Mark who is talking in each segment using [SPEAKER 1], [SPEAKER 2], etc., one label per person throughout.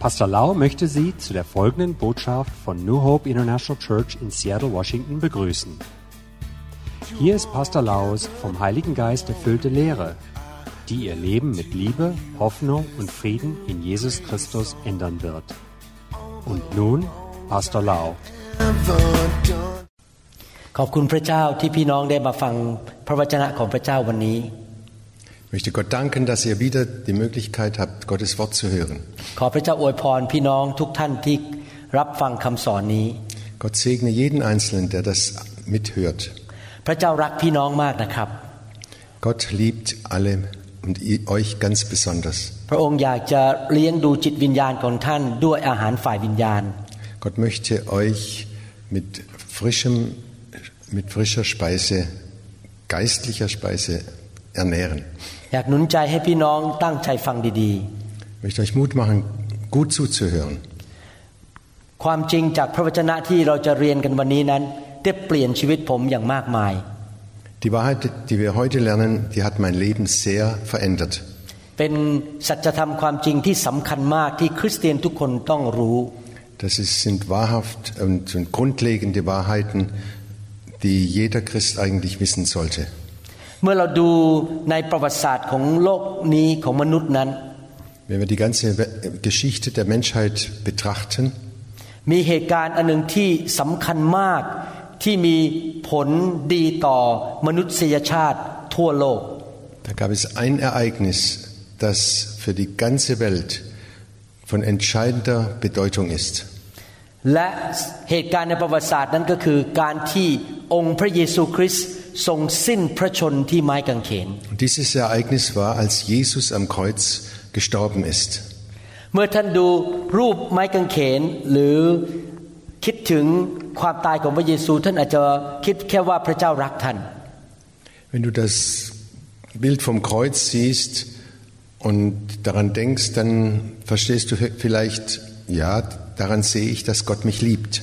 [SPEAKER 1] Pastor Lau möchte Sie zu der folgenden Botschaft von New Hope International Church in Seattle, Washington begrüßen. Hier ist Pastor Laus vom Heiligen Geist erfüllte Lehre, die Ihr Leben mit Liebe, Hoffnung und Frieden in Jesus Christus ändern wird. Und nun Pastor Lau.
[SPEAKER 2] ขอบคุณพระเจ้าที่พี่น้องได้มาฟังพระวจนะของพระเจ้าวันนี้
[SPEAKER 3] Ich möchte Gott danken, dass ihr wieder die Möglichkeit habt, Gottes Wort zu hören.
[SPEAKER 2] ขอพระเจ้าอวยพรพี่น้องทุกท่านที่รับฟังคำสอนนี้
[SPEAKER 3] Gott segne jeden Einzelnen, der das mithört.
[SPEAKER 2] พระเจ้ารักพี่น้องมากนะครับ
[SPEAKER 3] Gott liebt alle und euch ganz besonders.
[SPEAKER 2] พระองค์อยากจะเลี้ยงดูจิตวิญญาณของท่านด้วยอาหารฝ่ายวิญญาณ
[SPEAKER 3] Gott möchte euch mit frischem, mit frischer Speise, geistlicher Speise ernähren.
[SPEAKER 2] อยากหนุนใจให้พี่น้องตั้งใจฟังดี
[SPEAKER 3] Ich möchte euch Mut machen, gut zuzuhören.
[SPEAKER 2] ๆ ความจริงจากพระวจนะที่เราจะเรียนกันวันนี้นั้นได้เปลี่ยนชีวิตผมอย่างมากมาย
[SPEAKER 3] Die Wahrheit, die wir heute lernen, die hat mein Leben sehr verändert.
[SPEAKER 2] เป็นสัจธรรมความจริงที่สำคัญมากที่คริสเตียนทุกคนต้องรู้
[SPEAKER 3] Das ist, sind wahrhaft und, und grundlegende Wahrheiten, die jeder Christ eigentlich wissen sollte. Wenn wir die ganze Geschichte der Menschheit betrachten,
[SPEAKER 2] มีเหตุการณ์อันหนึ่งที่สำคัญมากที่มีผลดีต่อมนุษยชาติทั่วโลก
[SPEAKER 3] da gab es ein Ereignis, das für die ganze Welt von entscheidender Bedeutung ist.
[SPEAKER 2] และเหตุการณ์ในประวัติศาสตร์นั้นก็คือการที่องค์พระเยซูคริสต์ ทรงสิ้นพระชนที่ไม้กางเขน
[SPEAKER 3] Und dieses Ereignis war, als Jesus am Kreuz gestorben ist.
[SPEAKER 2] เมื่อท่านดูรูปไม้กางเขนหรือคิดถึงความตายของพระเยซูท่านอาจจะคิดแค่ว่าพระเจ้ารักท่าน
[SPEAKER 3] Wenn du das Bild vom Kreuz siehst und daran denkst, dann verstehst du vielleicht, ja, daran sehe ich, dass Gott mich liebt.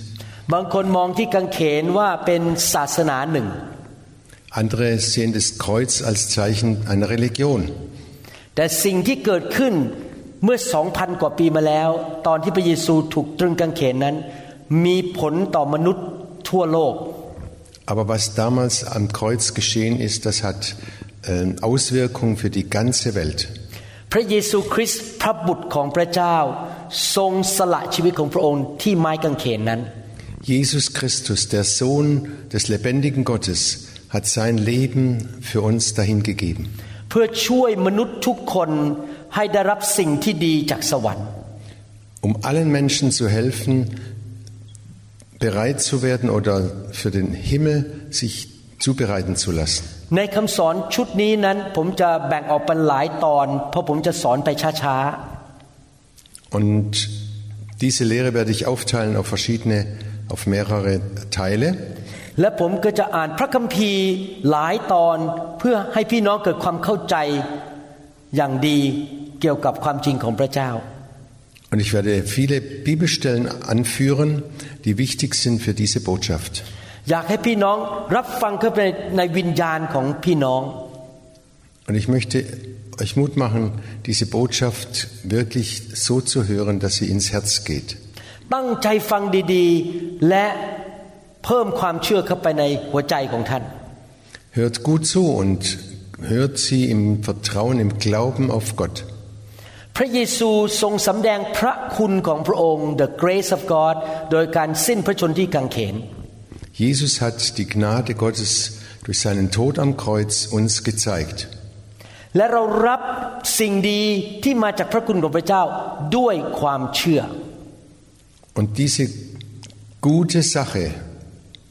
[SPEAKER 2] บางคนมองที่กางเขนว่าเป็นศาสนาหนึ่ง
[SPEAKER 3] Andere sehen das Kreuz als Zeichen einer Religion.
[SPEAKER 2] แต่สิ่งที่เกิดขึ้นเมื่อสองพันกว่าปีมาแล้ว ตอนที่พระเยซูถูกตรึงกางเขนนั้น มีผลต่อมนุษย์ทั่วโลก
[SPEAKER 3] Aber was damals am Kreuz geschehen ist, das hat äh, Auswirkungen für die ganze Welt.
[SPEAKER 2] พระเยซูคริสต์พระบุตรของพระเจ้า ทรงสละชีวิตของพระองค์ที่ไม้กางเขนนั้น
[SPEAKER 3] Jesus Christus, der Sohn des lebendigen Gottes, hat sein Leben für uns dahingegeben,
[SPEAKER 2] เพื่อช่วยมนุษย์ทุกคนให้ได้รับสิ่งที่ดีจากสวรรค์
[SPEAKER 3] um allen Menschen zu helfen, bereit zu werden oder für den Himmel sich zubereiten zu lassen.
[SPEAKER 2] ในคำสอนชุดนี้นั้น ผมจะแบ่งออกเป็นหลายตอน เพราะผมจะสอนไปช้า
[SPEAKER 3] Und diese Lehre werde ich aufteilen auf verschiedene, auf mehrere Teile.
[SPEAKER 2] ๆ และผมก็จะอ่านพระคัมภีร์หลายตอนเพื่อให้พี่น้องเกิดความเข้าใจอย่างดีเกี่ยวกับความจริงของพระเจ้า
[SPEAKER 3] Und ich werde viele Bibelstellen anführen, die wichtig sind für diese Botschaft.
[SPEAKER 2] อยากให้พี่น้องรับฟังเข้าไปในวิญญาณของพี่น้อง
[SPEAKER 3] Und ich möchte euch Mut machen, diese Botschaft wirklich so zu hören, dass sie ins Herz geht.
[SPEAKER 2] ตั้งใจฟังดีๆ และ เพิ่มความเชื่อเข้าไปในหัวใจของท่าน
[SPEAKER 3] Hört gut zu und hört sie im Vertrauen, im Glauben auf Gott.
[SPEAKER 2] พระเยซูทรงสำแดงพระคุณของพระองค์ the grace of God โดยการสิ้นพระชนที่กางเขน
[SPEAKER 3] Jesus hat die Gnade Gottes durch seinen Tod am Kreuz uns gezeigt.
[SPEAKER 2] และเรารับสิ่งดีที่มาจากพระคุณของพระเจ้าด้วยความเชื่อ
[SPEAKER 3] Und diese gute Sache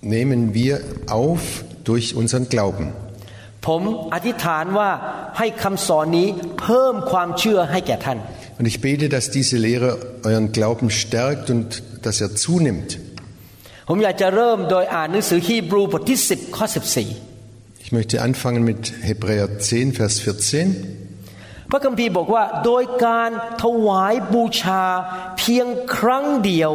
[SPEAKER 3] nehmen wir auf durch unseren Glauben.
[SPEAKER 2] ผมอธิษฐานว่าให้คำสอนนี้เพิ่มความเชื่อให้แก่ท่าน
[SPEAKER 3] Und ich bete, dass diese Lehre euren Glauben stärkt und dass er zunimmt.
[SPEAKER 2] ผมอยากจะเริ่มโดยอ่านหนังสือฮีบรูบทที่ 10 ข้อ
[SPEAKER 3] Ich möchte anfangen mit Hebräer 10, Vers 14.
[SPEAKER 2] 14 พระคัมภีร์บอกว่าโดยการถวายบูชาเพียงครั้งเดียว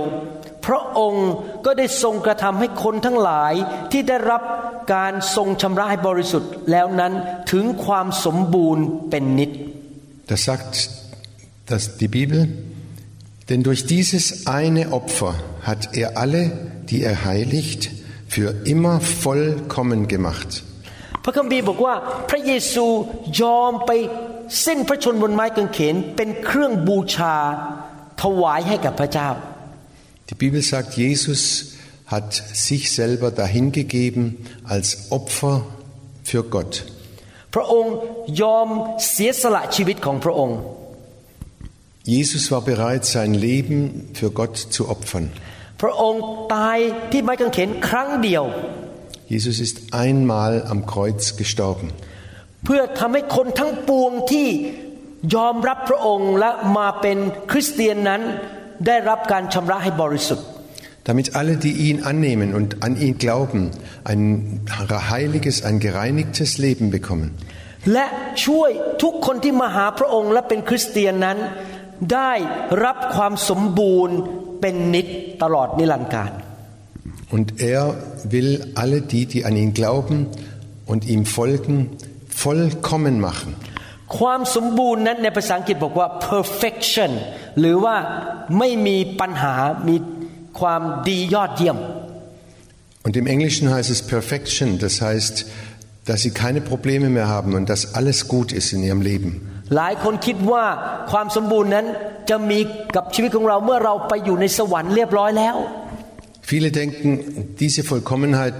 [SPEAKER 2] พระองค์ก็ได้ทรงกระทำให้คนทั้งหลายที่ได้รับการทรงชำระให้บริสุทธิ์แล้วนั้นถึงความสมบูรณ์เป็นนิจ
[SPEAKER 3] Das sagt dass die Bibel, Denn durch dieses eine Opfer hat er alle, die er heiligt, für immer vollkommen gemacht.
[SPEAKER 2] พระคัมภีร์บอกว่าพระเยซูยอมไปสิ้นพระชนบนไม้กางเขนเป็นเครื่องบูชาถวายให้กับพระเจ้า
[SPEAKER 3] Die Bibel sagt, Jesus hat sich selber dahingegeben als Opfer für Gott.
[SPEAKER 2] พระองค์ยอมเสียสละชีวิตของพระองค์
[SPEAKER 3] Jesus war bereit, sein Leben für Gott zu opfern.
[SPEAKER 2] พระองค์ตายที่ไม้กางเขนครั้งเดียว
[SPEAKER 3] Jesus ist einmal am Kreuz gestorben,
[SPEAKER 2] เพื่อทำให้คนทั้งปวงที่ยอมรับพระองค์และมาเป็นคริสเตียนนั้น ได้รับการชำระให้บริสุทธิ์
[SPEAKER 3] damit alle, die ihn annehmen und an ihn glauben, ein heiliges, ein gereinigtes Leben bekommen.
[SPEAKER 2] และช่วยทุกคนที่มาหาพระองค์และเป็นคริสเตียนนั้น ได้รับความสมบูรณ์เป็นนิจตลอดนิรันดร์การ
[SPEAKER 3] Und er will alle die, die an ihn glauben und ihm folgen, vollkommen machen.
[SPEAKER 2] ความสมบูรณ์นั้นในภาษาอังกฤษบอกว่า perfection หรือว่าไม่มีปัญหามีความดียอดเยี่ยม
[SPEAKER 3] Und im Englischen heißt es Perfection, das heißt, dass sie keine Probleme mehr haben und dass alles gut ist in ihrem Leben.
[SPEAKER 2] หลายคนคิดว่าความสมบูรณ์นั้นจะมีกับชีวิตของเราเมื่อเราไปอยู่ในสวรรค์เรียบร้อยแล้ว
[SPEAKER 3] Viele denken, diese Vollkommenheit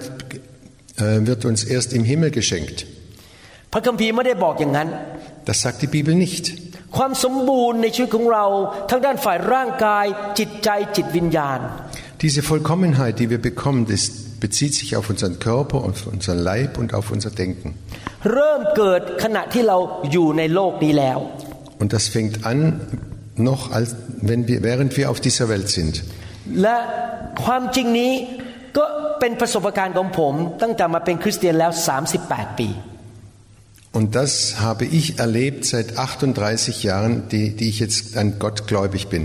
[SPEAKER 3] äh, wird uns erst im Himmel geschenkt.
[SPEAKER 2] พระคัมภีร์ไม่ได้บอกอย่างนั้น
[SPEAKER 3] Das sagt die Bibel nicht.
[SPEAKER 2] ความสมบูรณ์ในชีวิตของเราทั้งด้านฝ่ายร่างกายจิตใจจิตวิญญาณ
[SPEAKER 3] Diese Vollkommenheit, die wir bekommen, das bezieht sich auf unseren Körper, auf unseren Leib und auf unser Denken.
[SPEAKER 2] เริ่มเกิดขณะที่เราอยู่ในโลกนี้แล้ว
[SPEAKER 3] Und das fängt an, noch als, wenn wir, während wir auf dieser Welt sind.
[SPEAKER 2] และความจริงนี้ก็เป็นประสบการณ์ของผมตั้งแต่มาเป็นคริสเตียนแล้ว 38 ปี
[SPEAKER 3] Und das habe ich erlebt seit 38 Jahren, die, die ich jetzt an Gott gläubig bin.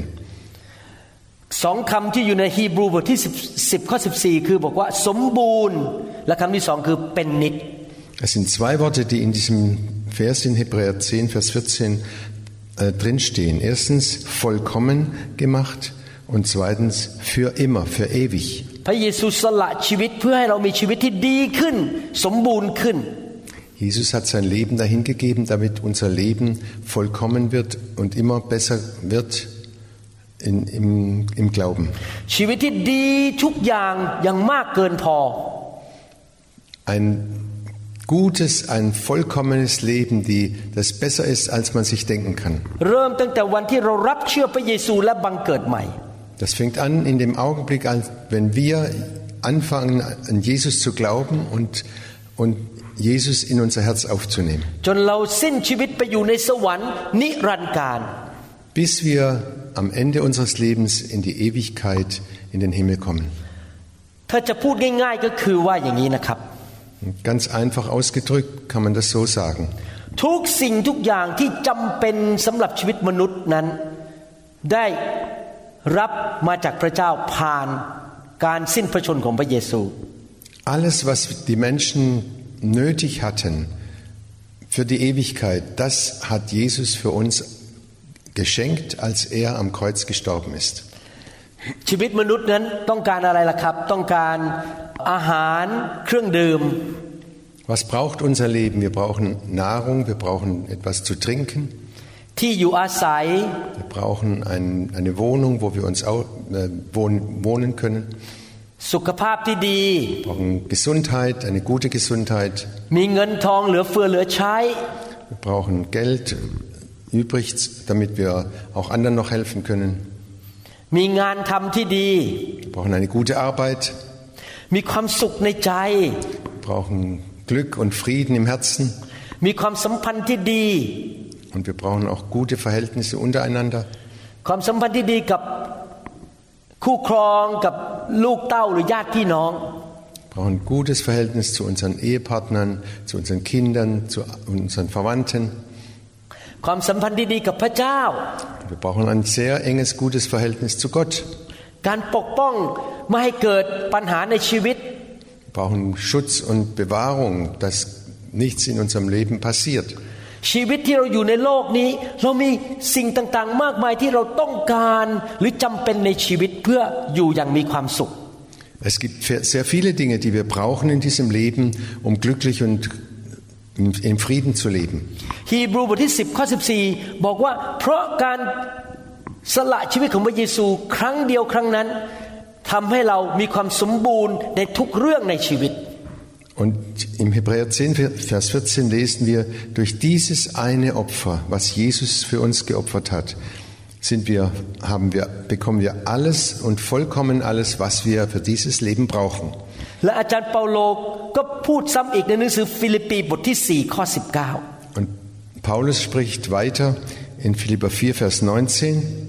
[SPEAKER 2] สองคำที่อยู่ในฮีบรูบทที่10 10ข้อ14 คือบอกว่าสมบูรณ์ และคำที่สองคือเป็นนิจ
[SPEAKER 3] Es sind zwei Worte, die in diesem Vers in Hebräer 10, Vers 14 äh, drinstehen. Erstens vollkommen gemacht und zweitens für immer, für ewig.
[SPEAKER 2] พระเยซูสละชีวิตเพื่อให้เรามีชีวิตที่ดีขึ้น สมบูรณ์ขึ้น
[SPEAKER 3] Jesus hat sein Leben dahingegeben, damit unser Leben vollkommen wird und immer besser wird in, im, im Glauben. Ein gutes, ein vollkommenes Leben, die, das besser ist, als man sich denken kann. Das fängt an in dem Augenblick, wenn wir anfangen, an Jesus zu glauben und, und Jesus in unser Herz aufzunehmen.
[SPEAKER 2] จนเราสิ้นชีวิตไปอยู่ในสวรรค์นิรันดร์การ
[SPEAKER 3] Bis wir am Ende unseres Lebens in die Ewigkeit in den Himmel kommen.
[SPEAKER 2] ถ้าจะพูดง่ายๆก็คือว่าอย่างนี้นะครับ
[SPEAKER 3] Und Ganz einfach ausgedrückt kann man das so sagen.
[SPEAKER 2] ทุกสิ่งทุกอย่างที่จำเป็นสำหรับชีวิตมนุษย์นั้น ได้รับมาจากพระเจ้าผ่านการสิ้นพระชนของพระเยซู
[SPEAKER 3] Alles, was die Menschen nötig hatten für die Ewigkeit, das hat Jesus für uns geschenkt, als er am Kreuz gestorben ist.
[SPEAKER 2] ชีวิตมนุษย์นั้นต้องการอะไรล่ะครับ ต้องการอาหารเครื่องดื่ม
[SPEAKER 3] Was braucht unser Leben? Wir brauchen Nahrung, wir brauchen etwas zu trinken,
[SPEAKER 2] ที่อยู่อาศัย
[SPEAKER 3] wir brauchen ein, eine Wohnung, wo wir uns au, äh, wohnen, wohnen können,
[SPEAKER 2] สุขภาพที่ดี
[SPEAKER 3] wir brauchen Gesundheit, eine gute Gesundheit,
[SPEAKER 2] มีเงินทองเหลือเฟือเหลือใช้
[SPEAKER 3] wir brauchen Geld übrig, damit wir auch anderen noch helfen können,
[SPEAKER 2] มีงานทำที่ดี
[SPEAKER 3] wir brauchen eine gute Arbeit,
[SPEAKER 2] มีความสุขในใจ
[SPEAKER 3] wir brauchen Glück und Frieden im Herzen
[SPEAKER 2] มีความสัมพันธ์ที่ดี
[SPEAKER 3] und wir brauchen auch gute Verhältnisse untereinander.
[SPEAKER 2] ความสัมพันธ์ที่ดีกับ คู่ครองกับลูกเต้าหรือญาติพี่น้อง
[SPEAKER 3] Wir brauchen ein gutes Verhältnis zu unseren Ehepartnern, zu unseren Kindern, zu unseren Verwandten.
[SPEAKER 2] ความสัมพันธ์ที่ดีกับพระเจ้า
[SPEAKER 3] Wir brauchen ein sehr enges, gutes Verhältnis zu Gott.
[SPEAKER 2] การปกป้องไม่ให้เกิดปัญหาในชีวิต
[SPEAKER 3] Wir brauchen Schutz und Bewahrung, dass nichts in unserem Leben passiert.
[SPEAKER 2] ชีวิตที่เราอยู่ในโลกนี้ เรามีสิ่งต่างๆ มากมายที่เราต้องการหรือจำเป็นในชีวิตเพื่ออยู่อย่างมีความสุข
[SPEAKER 3] Es gibt sehr viele Dinge, die wir brauchen in diesem Leben, um glücklich und im Frieden zu leben.
[SPEAKER 2] ฮีบรูบทที่10ข้อ14 บอกว่า เพราะการสละชีวิตของพระเยซูครั้งเดียวครั้งนั้นทำให้เรามีความสมบูรณ์ในทุกเรื่องในชีวิต
[SPEAKER 3] Und im Hebräer 10, Vers 14 lesen wir, durch dieses eine Opfer, was Jesus für uns geopfert hat, sind wir, haben wir, bekommen wir alles und vollkommen alles, was wir für dieses Leben brauchen. Und Paulus spricht weiter in Philipper 4, Vers 19.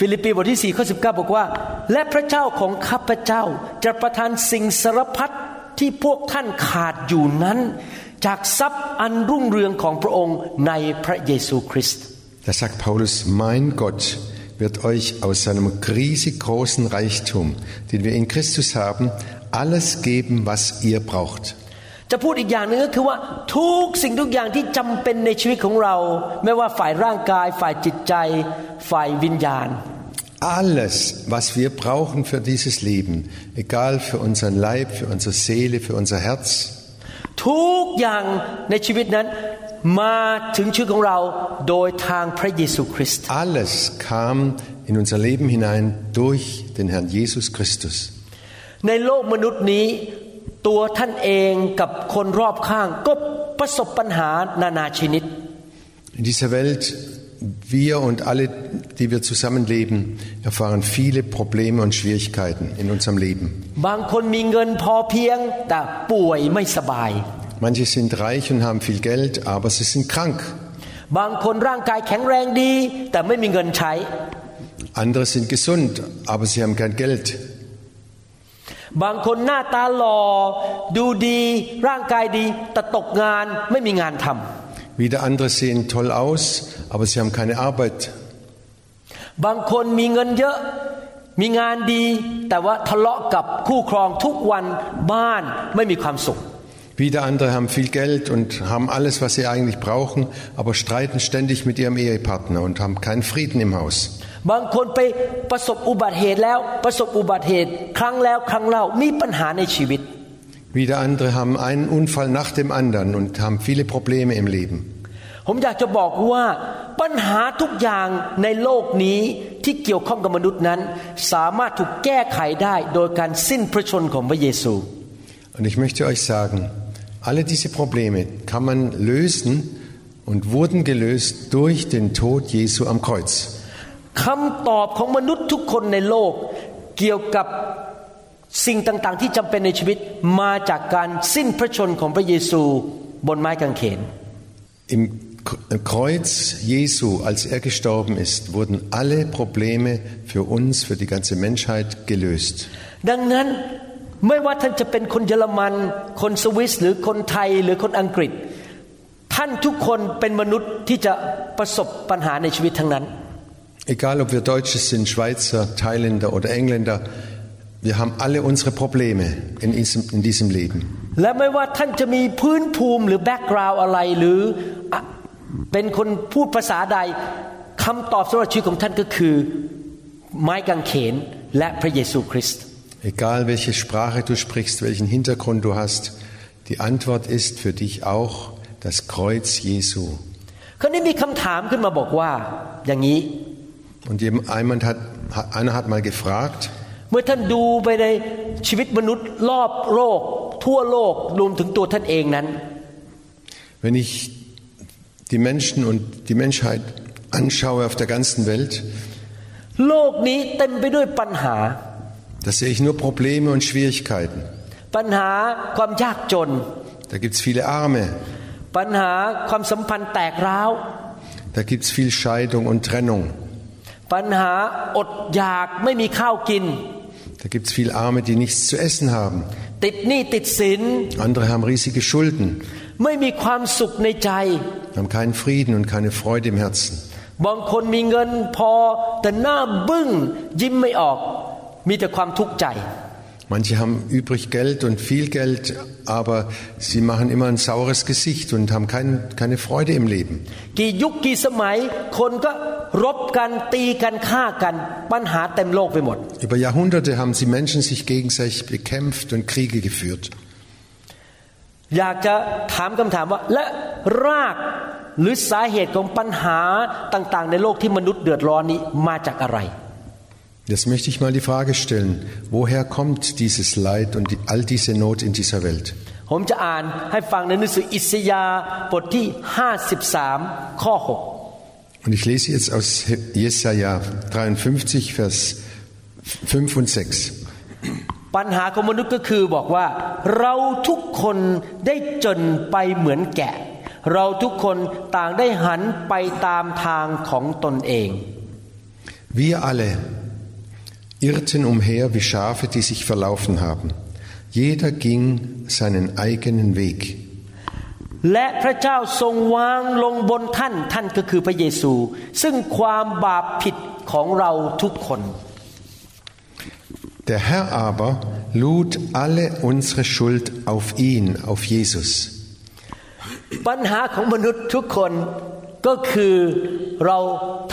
[SPEAKER 2] ฟิลิปปีบทที่4ข้อ19บอกว่าและพระเจ้าของข้าพเจ้าจะประทานสิ่งสารพัด ที่พวกท่านขาดอยู่นั้น จากทรัพย์อันรุ่งเรืองของพระองค์ในพระเยซูคริสต์
[SPEAKER 3] Da sagt Paulus, mein Gott wird euch aus seinem riesig großen Reichtum, den wir in Christus haben, alles geben, was ihr braucht.
[SPEAKER 2] จะพูดอีกอย่างหนึ่งก็คือว่าทุกสิ่งทุกอย่างที่จำเป็นในชีวิตของเรา ไม่ว่าฝ่ายร่างกาย ฝ่ายจิตใจ ฝ่ายวิญญาณ
[SPEAKER 3] Alles, was wir brauchen für dieses Leben, egal für unseren Leib, für unsere Seele, für unser Herz.
[SPEAKER 2] ทุกอย่างในชีวิตนั้นมาถึงชีวิตของเราโดยทางพระเยซูคริสต์
[SPEAKER 3] Alles kam in unser Leben hinein durch den Herrn Jesus Christus.
[SPEAKER 2] ในโลกมนุษย์นี้ตัวท่านเองกับคนรอบข้างก็ประสบปัญหานานาชนิด
[SPEAKER 3] In dieser Welt wir und alle, die wir zusammenleben, erfahren viele Probleme und Schwierigkeiten in unserem Leben. Manche sind reich und haben viel Geld, aber sie sind krank. Andere sind gesund, aber sie haben kein Geld.
[SPEAKER 2] บางคนหน้าตาหล่อดูดีร่างกายดีแต่ตกงานไม่มีงานทำ
[SPEAKER 3] wieder andere sehen toll aus, aber sie haben keine Arbeit. Wieder andere haben viel Geld und haben alles, was sie eigentlich brauchen, aber streiten ständig mit ihrem Ehepartner und haben keinen Frieden im Haus.
[SPEAKER 2] บางคนไปประสบอุบัติเหตุแล้วประสบอุบัติเหตุครั้งแล้วครั้งเล่ามีปัญหาในชีวิต
[SPEAKER 3] wieder andere haben einen Unfall nach dem anderen und haben viele Probleme im Leben.
[SPEAKER 2] ผมอยากจะบอกว่าปัญหาทุกอย่างในโลกนี้ที่เกี่ยวข้องกับมนุษย์นั้น
[SPEAKER 3] Und ich möchte euch sagen, alle diese Probleme kann man lösen und wurden gelöst durch den Tod Jesu am Kreuz.
[SPEAKER 2] คำตอบของมนุษย์ทุกคนในโลกเกี่ยวกับสิ่งต่างๆ ที่จำเป็นในชีวิตมาจากการสิ้นพระชนของพระเยซูบนไม้กางเขน
[SPEAKER 3] Im Kreuz Jesu, als er gestorben ist, wurden alle Probleme für uns, für die ganze Menschheit gelöst.
[SPEAKER 2] ดังนั้นไม่ว่าท่านจะเป็นคนเยอรมัน คนสวิสหรือคนไทยหรือคนอังกฤษ ท่านทุกคนเป็นมนุษย์ที่จะประสบปัญหาในชีวิตทั้งนั้น
[SPEAKER 3] Egal ob wir Deutsche sind, Schweizer, Thailänder oder Engländer, wir haben alle unsere Probleme in diesem, in diesem Leben.
[SPEAKER 2] และไม่ว่าท่านจะมีพื้นภูมิหรือแบ็กกราวด์อะไรหรือ เป็นคนพูดภาษาใดคำตอบสำหรับชีวิตของท่านก็คือไม้กางเขนและพระเยซูคริสต์
[SPEAKER 3] Egal welche Sprache du sprichst, welchen Hintergrund du hast, die Antwort ist für dich auch das Kreuz Jesu.
[SPEAKER 2] คราวนี้มีคำถามขึ้นมาบอกว่าอย่างนี้
[SPEAKER 3] Und jemand hat, einer hat mal gefragt,
[SPEAKER 2] เมื่อท่านดูไปในชีวิตมนุษย์รอบโลกทั่วโลกรวมถึงตัวท่านเองนั้น
[SPEAKER 3] Wenn ich die Menschen und die Menschheit anschaue auf der ganzen Welt, da sehe ich nur Probleme und Schwierigkeiten.
[SPEAKER 2] Da gibt es viele Arme. Da gibt es viel Scheidung und Trennung.
[SPEAKER 3] Da gibt es viele Arme,
[SPEAKER 2] die nichts zu essen haben. Andere haben riesige Schulden. สัมพันธ์แตกร้าว
[SPEAKER 3] Da gibt es viel Scheidung und Trennung.
[SPEAKER 2] ปัญหาอดอยากไม่มีข้าวกิน
[SPEAKER 3] Da gibt es viele Arme, die nichts zu essen haben.
[SPEAKER 2] Andere
[SPEAKER 3] haben riesige Schulden. Haben keinen Frieden und keine Freude im Herzen. Manche haben übrig Geld und viel Geld, aber sie machen immer ein saures Gesicht und haben kein, keine Freude im Leben.
[SPEAKER 2] กี่ยุคกี่สมัยคนก็รบกันตีกันฆ่ากันปัญหาเต็มโลกไปหมด
[SPEAKER 3] Über Jahrhunderte haben sie Menschen sich gegenseitig bekämpft und Kriege geführt.
[SPEAKER 2] อยากจะถามคำถามว่า และรากหรือสาเหตุของปัญหาต่างๆ ในโลกที่มนุษย์เดือดร้อนนี้มาจากอะไร
[SPEAKER 3] Jetzt möchte ich mal die Frage stellen, woher kommt dieses Leid und die, all diese Not in dieser Welt?
[SPEAKER 2] ผมจะอ่านให้ฟังในหนังสืออิสยาห์บทที่ 53 ข้อ
[SPEAKER 3] Und ich lese jetzt aus Jesaja 53, Vers 5 und 6.
[SPEAKER 2] 6ปัญหาของมนุษย์ก็คือบอกว่า เราทุกคนได้จนไปเหมือนแกะ เราทุกคนต่างได้หันไปตามทางของตนเอง
[SPEAKER 3] Wir alle irrten umher wie Schafe, die sich verlaufen haben. Jeder ging seinen eigenen Weg.
[SPEAKER 2] และพระเจ้าทรงวางลงบนท่านท่านก็คือพระเยซู ซึ่งความบาปผิดของเราทุกคน
[SPEAKER 3] Der Herr aber lud alle unsere Schuld auf ihn, auf Jesus.
[SPEAKER 2] ปัญหาของมนุษย์ทุกคนก็คือเรา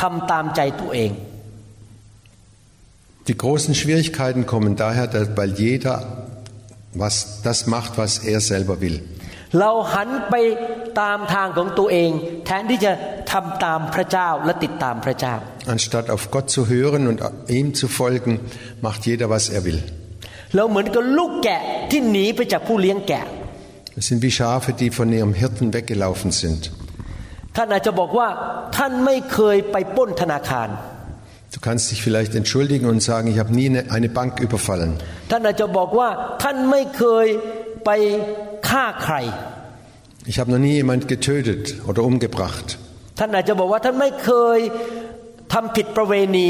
[SPEAKER 2] ทำตามใจตัวเอง
[SPEAKER 3] Die großen Schwierigkeiten kommen daher, dass- weil jeder was, das macht, was er selber will.
[SPEAKER 2] เราหันไปตามทางของตัวเอง แทนที่จะทำตามพระเจ้าและติดตามพระเจ้า
[SPEAKER 3] Anstatt auf Gott zu hören und ihm zu folgen, macht jeder, was er will.
[SPEAKER 2] เราเหมือนกับลูกแกะที่หนีไปจากผู้เลี้ยงแกะ
[SPEAKER 3] Es sind wie Schafe, die von ihrem Hirten weggelaufen sind.
[SPEAKER 2] ท่านอาจจะบอกว่าท่านไม่เคยไปปล้นธนาคาร
[SPEAKER 3] Du kannst dich vielleicht entschuldigen und sagen, ich habe nie eine, eine Bank überfallen.
[SPEAKER 2] ท่านอาจจะบอกว่าท่านไม่เคยไป ฆ่าใคร
[SPEAKER 3] Ich habe noch nie jemand getötet oder umgebracht.
[SPEAKER 2] ท่านอาจจะบอกว่าท่านไม่เคยทำผิดประเวณี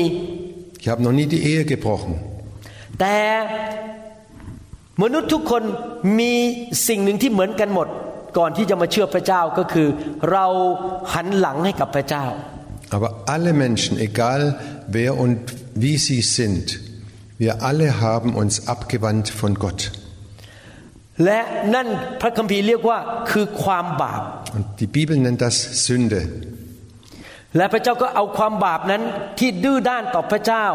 [SPEAKER 3] Ich habe noch nie die Ehe gebrochen.
[SPEAKER 2] แต่มนุษย์ทุกคนมีสิ่งหนึ่งที่เหมือนกันหมด ก่อนที่จะมาเชื่อพระเจ้าก็คือ เราหันหลังให้กับพระเจ้า
[SPEAKER 3] Aber alle Menschen, egal wer und wie sie sind, wir alle haben uns abgewandt von Gott.
[SPEAKER 2] และนั่นพระคัมภีร์เรียกว่าคือความบาป
[SPEAKER 3] Und die Bibel nennt das Sünde.
[SPEAKER 2] และพระเจ้าก็เอาความบาปนั้นที่ดื้อด้านต่อพระเจ้า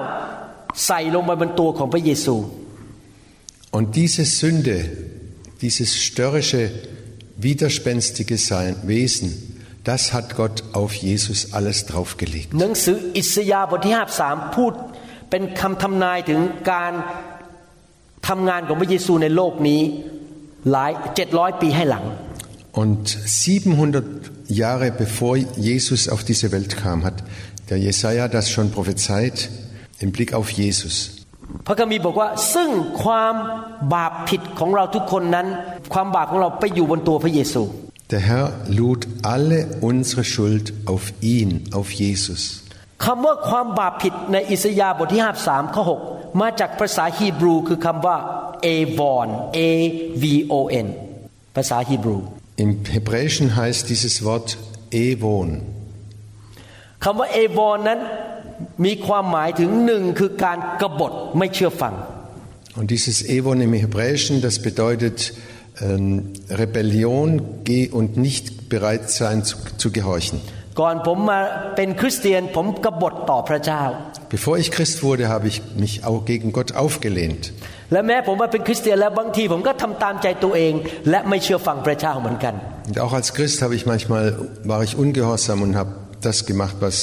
[SPEAKER 2] ใส่ลงไปบนตัวของพระเยซู
[SPEAKER 3] Und diese Sünde, dieses störrische, widerspenstige Sein, Wesen, das hat Gott auf Jesus alles draufgelegt.
[SPEAKER 2] หนังสืออิสยาห์บทที่53พูดเป็นคำทำนายถึงการทำงานของพระเยซูในโลกนี้ หลาย700ปีให้หลัง
[SPEAKER 3] Und 700 Jahre bevor Jesus auf diese Welt kam, hat der Jesaja das schon prophezeit im Blick auf Jesus.
[SPEAKER 2] พระคัมภีร์บอกว่าซึ่งความบาปผิดของเราทุกคนนั้น ความบาปของเราไปอยู่บนตัวพระเยซู
[SPEAKER 3] Der Herr lud alle unsere Schuld auf ihn, auf Jesus.
[SPEAKER 2] คำว่าความบาปผิดในอิสยาห์บทที่53ข้อ6มาจากภาษาฮีบรูคือคำว่า เอวอน A V O N ภาษาฮีบรู
[SPEAKER 3] Im Hebräischen heißt dieses Wort Ewon.
[SPEAKER 2] คำว่าเอวอนนั้นมีความหมายถึงหนึ่งคือการกบฏไม่เชื่อฟัง
[SPEAKER 3] Und dieses Ewon im Hebräischen, das bedeutet ähm, Rebellion geh- und nicht bereit sein zu, zu gehorchen.
[SPEAKER 2] ก่อนผมมาเป็นคริสเตียนผมกบฏต่อพระเจ้า
[SPEAKER 3] Bevor ich Christ wurde, habe ich mich auch gegen Gott aufgelehnt.
[SPEAKER 2] และแม้ผมมาเป็นคริสเตียนแล้วบางทีผมก็ทำตามใจตัวเอง และไม่เชื่อฟังพระเจ้าเหมือนกัน
[SPEAKER 3] Und auch als Christ habe ich manchmal, war ich ungehorsam und habe das gemacht, was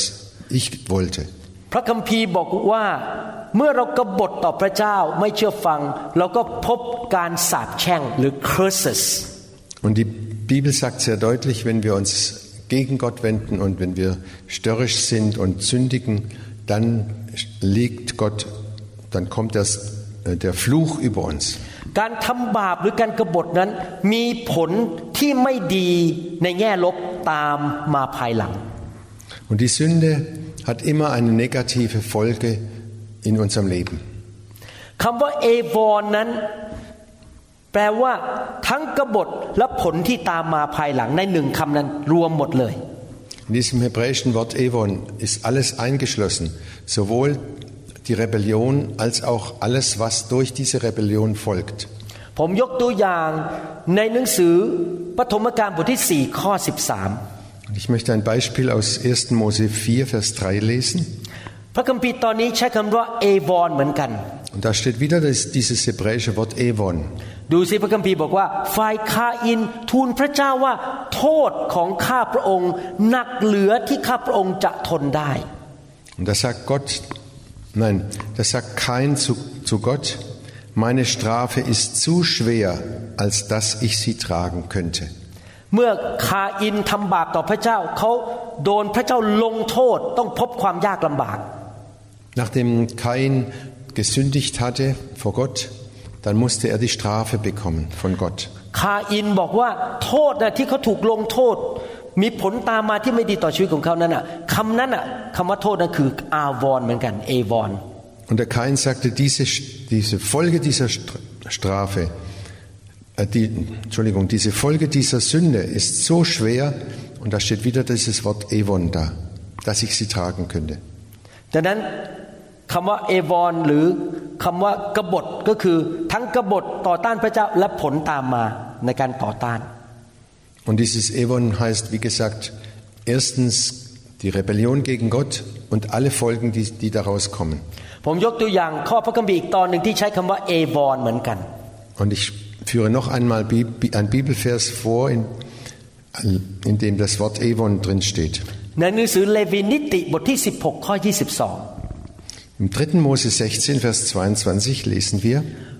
[SPEAKER 3] ich wollte.
[SPEAKER 2] พระคัมภีร์บอกว่าเมื่อเรากบฏต่อพระเจ้าไม่เชื่อฟัง เราก็พบการสาปแช่งหรือ curses
[SPEAKER 3] Und die Bibel sagt sehr deutlich, wenn wir uns gegen Gott wenden und wenn wir störrisch sind und sündigen, dann legt Gott, dann kommt das, äh, der Fluch über uns.
[SPEAKER 2] การทำบาปหรือการกบฏนั้นมีผลที่ไม่ดีในแง่ลบตามมาภายหลัง
[SPEAKER 3] Und die Sünde hat immer eine negative Folge in unserem Leben.
[SPEAKER 2] คำว่าเอวอนนั้น แปลว่าทั้งกบฏและผลที่ตามมาภายหลังในหนึ่งคำนั้นรวมหมดเลย
[SPEAKER 3] In diesem hebräischen Wort Evon ist alles eingeschlossen, sowohl die Rebellion als auch alles, was durch diese Rebellion folgt.
[SPEAKER 2] ผมยกตัวอย่างในหนังสือปฐมกาลบทที่ 4 ข้อ 13
[SPEAKER 3] Ich möchte ein Beispiel aus 1. Mose 4, Vers 3 lesen.
[SPEAKER 2] พระคัมภีร์ตอนนี้ใช้คำว่าเอวอนเหมือนกัน
[SPEAKER 3] Und da steht wieder das, dieses hebräische Wort Evon.
[SPEAKER 2] ดูสิพระคัมภีร์บอกว่าฝ่ายคาอินทูลพระเจ้าว่าโทษของข้าพระองค์หนักเหลือที่ข้าพระองค์จะทนได้
[SPEAKER 3] Und da sagt Gott, nein, da sagt Kain zu, zu Gott, meine Strafe ist zu schwer, als dass ich sie tragen könnte.
[SPEAKER 2] เมื่อคาอินทำบาปต่อพระเจ้าเขาโดนพระเจ้าลงโทษต้องพบความยากลำบาก
[SPEAKER 3] Nachdem Kain gesündigt hatte vor Gott, dann musste er die Strafe bekommen von Gott.
[SPEAKER 2] คาอินบอกว่าโทษนะที่เขาถูกลงโทษ มีผลตามมาที่ไม่ดีต่อชีวิตของเขานั้นอ่ะคำนั้นอ่ะคำว่าโทษนั้นคืออาวอนเหมือนกันเอวอน
[SPEAKER 3] Und der Kain sagte, diese, diese Folge dieser Stra- Strafe, äh, die, Entschuldigung, diese Folge dieser Sünde ist so schwer, und da steht wieder dieses Wort Evon da, dass ich sie tragen könnte.
[SPEAKER 2] ดังนั้น คำว่าเอวอนหรือคำว่ากบฏก็คือทั้งกบฏต่อต้านพระเจ้าและผลตามมาในการต่อต้าน
[SPEAKER 3] Und dieses Evon heißt, wie gesagt, erstens die Rebellion gegen Gott und alle Folgen, die, die daraus kommen.
[SPEAKER 2] ผมยกตัวอย่างข้อพระคัมภีร์อีกตอนหนึ่งที่ใช้คำว่าเอวอนเหมือนกัน
[SPEAKER 3] Und ich führe noch einmal Bi- Bi- ein Bibelvers vor, in, in dem das Wort Evon drin steht.
[SPEAKER 2] ในหนังสือเลวีนิติบทที่ 16 ข้อ 22
[SPEAKER 3] Im 3. Mose 16, Vers 22 lesen wir,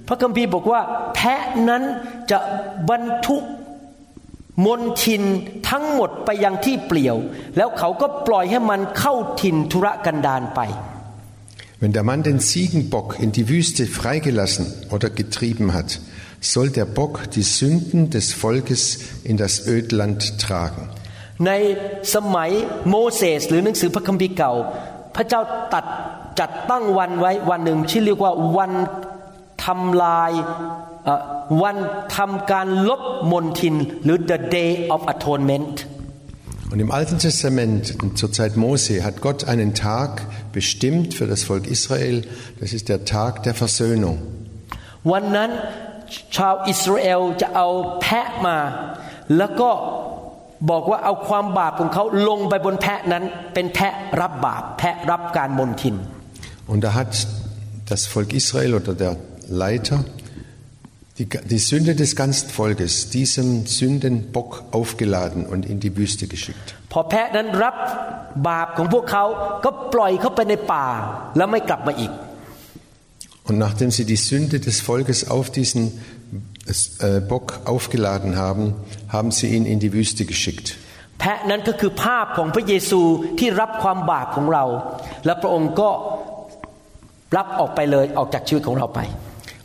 [SPEAKER 2] พระคัมภีร์บอกว่า แพะนั้นจะบรรทุกมนทินทั้งหมดไปยังที่เปลี่ยว แล้วเขาก็ปล่อยให้มันเข้าถิ่นธุรกันดารไป
[SPEAKER 3] wenn der Mann den Ziegenbock in die Wüste freigelassen oder getrieben hat, soll der Bock die Sünden des Volkes in das Ödland tragen.
[SPEAKER 2] ในสมัยโมเสสหรือหนังสือพระคัมภีร์เก่า พระเจ้าตัด จัดตั้งวันไว้วันหนึ่งที่เรียกว่าวันทำลายเอ่อวันทำการลบมนทินหรือ the day of atonement
[SPEAKER 3] Und im Alten Testament, zur Zeit Mose, hat Gott einen Tag bestimmt für das Volk Israel. Das ist der Tag der Versöhnung.
[SPEAKER 2] วันนั้นชาวอิสราเอลจะเอาแพะมา แล้วก็บอกว่าเอาความบาปของเขาลงไปบนแพะนั้น เป็นแพะรับบาป แพะรับการมนทิน
[SPEAKER 3] Und da hat das Volk Israel oder der Leiter die, die Sünde des ganzen Volkes diesem Sündenbock aufgeladen und in die Wüste geschickt.
[SPEAKER 2] พอแพะนั้นรับบาปของพวกเขาก็ปล่อยเขาไปในป่า แล้วไม่กลับมาอีก
[SPEAKER 3] Und nachdem sie die Sünde des Volkes auf diesen äh, Bock aufgeladen haben, haben sie ihn in die Wüste geschickt.
[SPEAKER 2] แพะนั้นก็คือภาพของพระเยซูที่รับความบาปของเรา และพระองค์ก็ รับออกไปเลยออกจากชีวิตของเราไป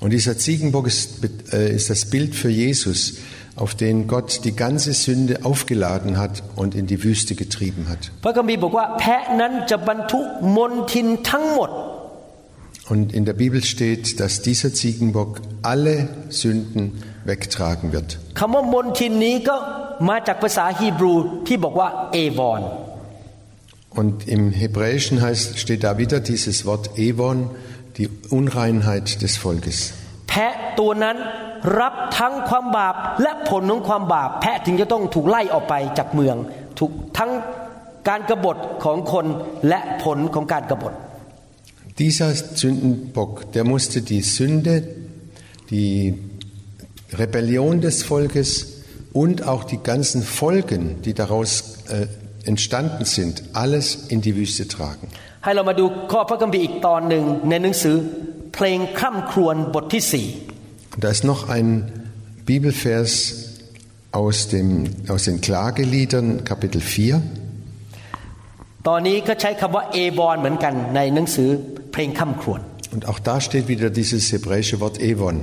[SPEAKER 3] Und dieser Ziegenbock ist, äh, ist das Bild für Jesus, auf den Gott die ganze Sünde aufgeladen hat und in die Wüste getrieben hat.
[SPEAKER 2] พระคัมภีร์บอกว่า แพะนั้นจะบรรทุกมนทินทั้งหมด
[SPEAKER 3] Und in der Bibel steht, dass dieser Ziegenbock alle Sünden wegtragen wird. Und im Hebräischen heißt, steht da wieder dieses Wort Evon, die Unreinheit des Volkes.
[SPEAKER 2] แพะตัวนั้นรับทั้งความบาปและผลของความบาป แพะถึงจะต้องถูกไล่ออกไปจากเมือง ถูกทั้งการกรบฏของคนและผลของการกรบฏ
[SPEAKER 3] Dieser Sündenbock, der musste die Sünde, die Rebellion des Volkes und auch die ganzen Folgen, die daraus äh, entstanden sind, alles in die Wüste tragen.
[SPEAKER 2] ให้เรามาดูข้อพระคัมภีร์อีกตอนหนึ่งในหนังสือเพลงคร่ำครวญบทที่สี่
[SPEAKER 3] Und da ist noch ein Bibelvers aus, dem, aus den Klageliedern, Kapitel 4.
[SPEAKER 2] ตอนนี้ก็ใช้คำว่าเอบอนเหมือนกันในหนังสือเพลงคร่ำครวญ
[SPEAKER 3] Und auch da steht wieder dieses hebräische Wort Evon.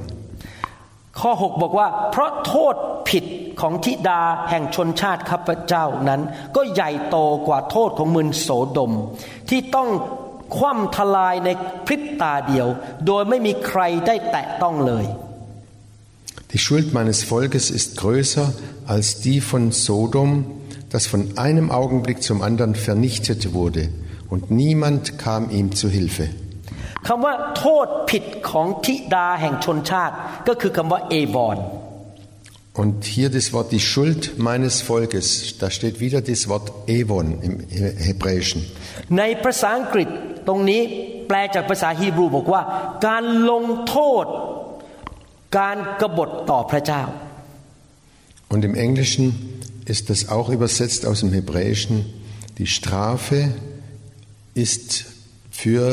[SPEAKER 2] ข้อ 6 บอกว่า เพราะโทษผิดของธิดาแห่งชนชาติข้าพเจ้านั้น ก็ใหญ่โตกว่าโทษของเมืองโสดม ที่ต้องคว่ำทลายในพริบตาเดียว โดยไม่มีใครได้แตะต้องเลย
[SPEAKER 3] Die Schuld meines Volkes ist größer als die von Sodom, das von einem Augenblick zum anderen vernichtet wurde, und niemand kam ihm zu Hilfe.
[SPEAKER 2] คำว่าโทษผิดของทิดาแห่งชนชาติ ก็คือคำว่าเอวอน
[SPEAKER 3] Und hier das Wort die Schuld meines Volkes, da steht wieder das Wort Evon im Hebräischen.
[SPEAKER 2] ในภาษาอังกฤษตรงนี้แปลจากภาษาฮีบรูบอกว่า การลงโทษ การกบฏต่อพระเจ้า
[SPEAKER 3] Und im Englischen ist das auch übersetzt aus dem Hebräischen. Die Strafe ist für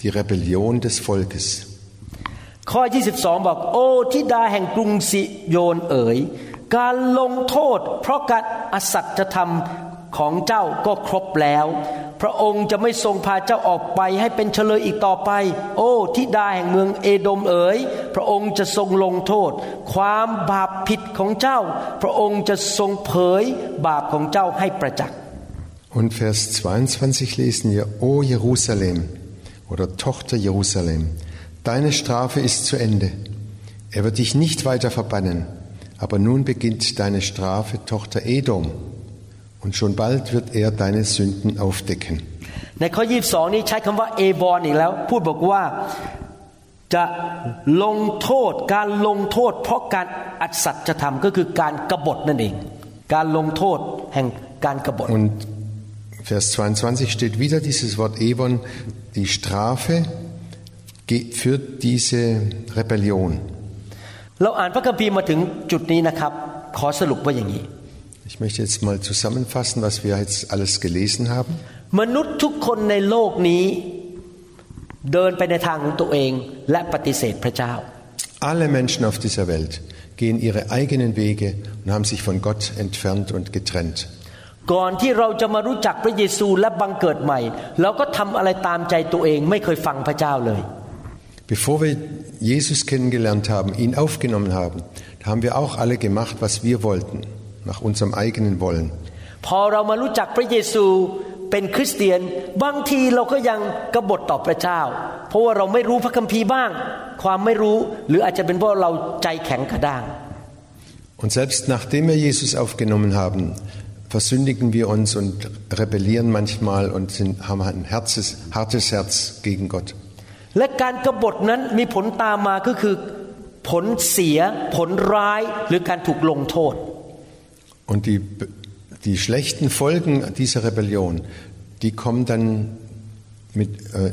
[SPEAKER 3] die Rebellion des Volkes.
[SPEAKER 2] ข้อ 22 บอก โอ้ทิดาแห่งกรุงสิโยนเอ๋ย การลงโทษ เพราะการอสัจธรรมของเจ้าก็ครบแล้ว พระองค์จะไม่ทรงพาเจ้าออกไปให้เป็นเฉลยอีกต่อไป โอ้ทิดาแห่งเมืองเอโดมเอ๋ย พระองค์จะทรงลงโทษ ความบาปผิดของเจ้า พระองค์จะทรงเผยบาปของเจ้าให้ประจักษ์
[SPEAKER 3] Und Vers 22 lesen wir, O Jerusalem oder Tochter Jerusalem, deine Strafe ist zu Ende. Er wird dich nicht weiter verbannen, aber nun beginnt deine Strafe, Tochter Edom. Und schon bald wird er deine Sünden aufdecken.
[SPEAKER 2] ในข้อ 22 นี้ใช้คำว่าเอวอนอีกแล้ว พูดบอกว่าจะลงโทษ การลงโทษ เพราะการอัศจธรรมก็คือการกบฏนั่นเอง การลงโทษแห่งการกบฏ
[SPEAKER 3] Und Vers 22 steht wieder dieses Wort Evon, die Strafe ge- für diese Rebellion.
[SPEAKER 2] เราอ่านพระคัมภีร์มาถึงจุดนี้นะครับ ขอสรุปว่าอย่างนี้
[SPEAKER 3] Ich möchte jetzt mal zusammenfassen, was wir jetzt alles gelesen haben.
[SPEAKER 2] มนุษย์ทุกคนในโลกนี้เดินไปในทางของตัวเองและปฏิเสธพระเจ้า
[SPEAKER 3] Alle Menschen auf dieser Welt gehen ihre eigenen Wege und haben sich von Gott entfernt und getrennt.
[SPEAKER 2] ก่อนที่เราจะมารู้จักพระเยซูและบังเกิดใหม่เราก็ทำอะไรตามใจตัวเองไม่เคยฟังพระเจ้าเลย
[SPEAKER 3] Bevor wir Jesus kennengelernt haben, ihn aufgenommen haben, da haben wir auch alle gemacht, was wir wollten, nach unserem eigenen Wollen.
[SPEAKER 2] พอเรามารู้จักพระเยซูเป็นคริสเตียนบางทีเราก็ยังกบฏต่อพระเจ้า เพราะว่าเราไม่รู้พระคัมภีร์บ้าง ความไม่รู้หรืออาจจะเป็นเพราะเราใจแข็งกระด้าง
[SPEAKER 3] Und selbst nachdem wir Jesus aufgenommen haben, versündigen wir uns und rebellieren manchmal und sind, haben ein herzes, hartes Herz gegen Gott.
[SPEAKER 2] และการกบฏนั้นมีผลตามมาก็คือผลเสีย ผลร้ายหรือการถูกลงโทษ
[SPEAKER 3] Und die, die schlechten Folgen dieser Rebellion, die kommen dann mit, äh,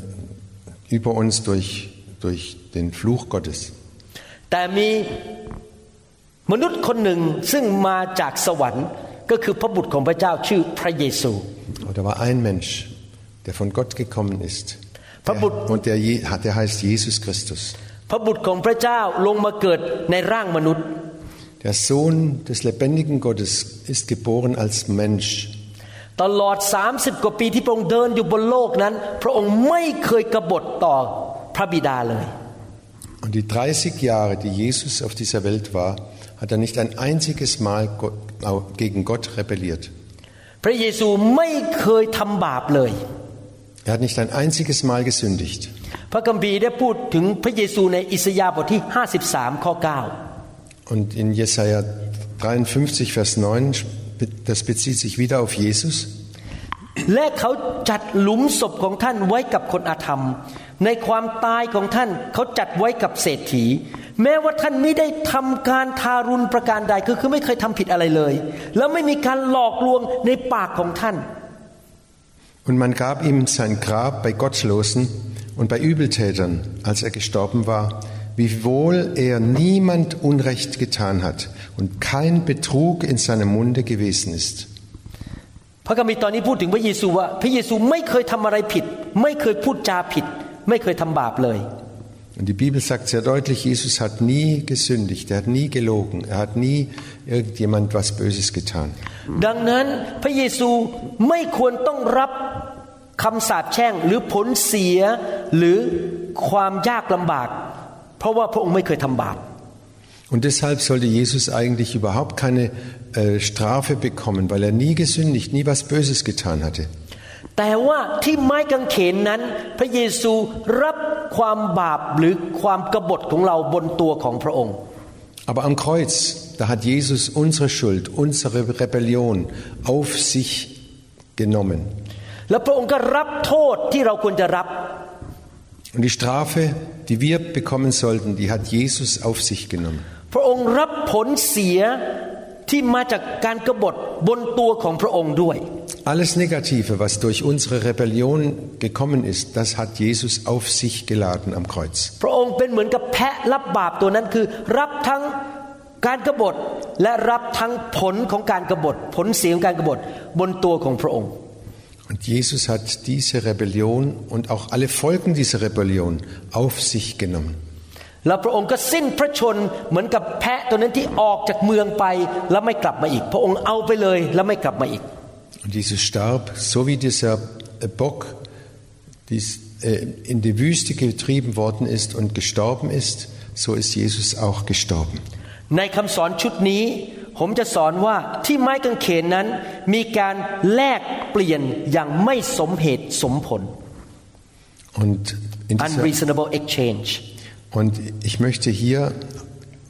[SPEAKER 3] über uns durch, durch den Fluch Gottes.
[SPEAKER 2] แต่มีมนุษย์คนหนึ่งซึ่งมาจากสวรรค์ ก็คือพระบุตรของพระเจ้าชื่อพระเยซู
[SPEAKER 3] Und da war ein Mensch, der von Gott gekommen ist.
[SPEAKER 2] Verbot.
[SPEAKER 3] Der, und der, Je- hat- der heißt Jesus Christus.
[SPEAKER 2] พระบุตรของพระเจ้าลงมาเกิดในร่างมนุษย์
[SPEAKER 3] Der Sohn des lebendigen Gottes ist geboren als Mensch.
[SPEAKER 2] ตลอด 30 กว่าปีที่พระองค์เดินอยู่บนโลกนั้น พระองค์ไม่เคยกบฏต่อพระบิดาเลย
[SPEAKER 3] Und die 30 Jahre, die Jesus auf dieser Welt war, hat er nicht ein einziges Mal Gott, au- gegen Gott rebelliert.
[SPEAKER 2] พระเยซูไม่เคยทำบาปเลย
[SPEAKER 3] Er hat nicht ein einziges Mal gesündigt.
[SPEAKER 2] พระคัมภีร์ได้พูดถึงพระเยซูในอิสยาห์บทที่ 53 ข้อ
[SPEAKER 3] Und in Jesaja 53, Vers 9, das bezieht sich wieder auf Jesus.
[SPEAKER 2] 9 และเขาจัดหลุมศพของท่านไว้กับคนอาธรรม ในความตายของท่านเขาจัดไว้กับเศรษฐี แม้ว่าท่านไม่ได้ทำการทารุณประการใดคือคือไม่เคยทำผิดอะไรเลย แล้วไม่มีการหลอกลวงในปากของท่าน
[SPEAKER 3] Und man gab ihm sein Grab bei Gottlosen und bei Übeltätern, als er gestorben war, wiewohl er niemand Unrecht getan hat und kein Betrug in seinem Munde gewesen ist.
[SPEAKER 2] พระคัมภีร์ตอนนี้พูดถึงพระเยซูว่าพระเยซูไม่เคยทำอะไรผิด ไม่เคยพูดจาผิด ไม่เคยทำบาปเลย
[SPEAKER 3] Und die Bibel sagt sehr deutlich, Jesus hat nie gesündigt, er hat nie gelogen, er hat nie irgendjemand was Böses getan.
[SPEAKER 2] ดังนั้นพระเยซูไม่ควรต้องรับคำสาปแช่งหรือผลเสียหรือความยากลำบาก เพราะว่าพระองค์ไม่เคยทำบาป
[SPEAKER 3] Und deshalb sollte Jesus eigentlich überhaupt keine äh, Strafe bekommen, weil er nie gesündigt, nie was Böses getan hatte.
[SPEAKER 2] แต่ว่าที่ไม้กางเขนนั้น พระเยซูรับความบาปหรือความกบฏของเราบนตัวของพระองค์
[SPEAKER 3] Aber am Kreuz, da hat Jesus unsere Schuld, unsere Rebellion auf sich genommen.
[SPEAKER 2] และพระองค์ก็รับโทษที่เราควรจะรับ
[SPEAKER 3] Und die Strafe, die wir bekommen sollten, die hat Jesus auf sich genommen.
[SPEAKER 2] พระองค์รับผลเสียที่มาจากการกบฏบนตัวของพระองค์ด้วย
[SPEAKER 3] Alles Negative, was durch unsere Rebellion gekommen ist, das hat Jesus auf sich geladen am Kreuz.
[SPEAKER 2] พระองค์เป็นเหมือนกับแพะรับบาปตัวนั้นคือ รับทั้งการกบฏและรับทั้งผลของการกบฏ ผลเสียของการกบฏบนตัวของพระองค์
[SPEAKER 3] Und Jesus hat diese Rebellion und auch alle Folgen dieser Rebellion auf sich genommen.
[SPEAKER 2] แล้วพระองค์ก็สิ้นพระชนเหมือนกับแพะตัวนั้นที่ออกจากเมืองไปแล้วไม่กลับมาอีก พระองค์เอาไปเลยแล้วไม่กลับมาอีก
[SPEAKER 3] Und Jesus starb, so wie dieser äh, Bock dies, äh, in die Wüste getrieben worden ist und gestorben ist, so ist Jesus auch gestorben.
[SPEAKER 2] ในคำสอนชุดนี้ ผมจะสอนว่าที่ไม้กางเขนนั้นมีการแลกเปลี่ยนอย่างไม่สมเหตุสมผล
[SPEAKER 3] Und, in dieser,
[SPEAKER 2] unreasonable exchange
[SPEAKER 3] und ich möchte hier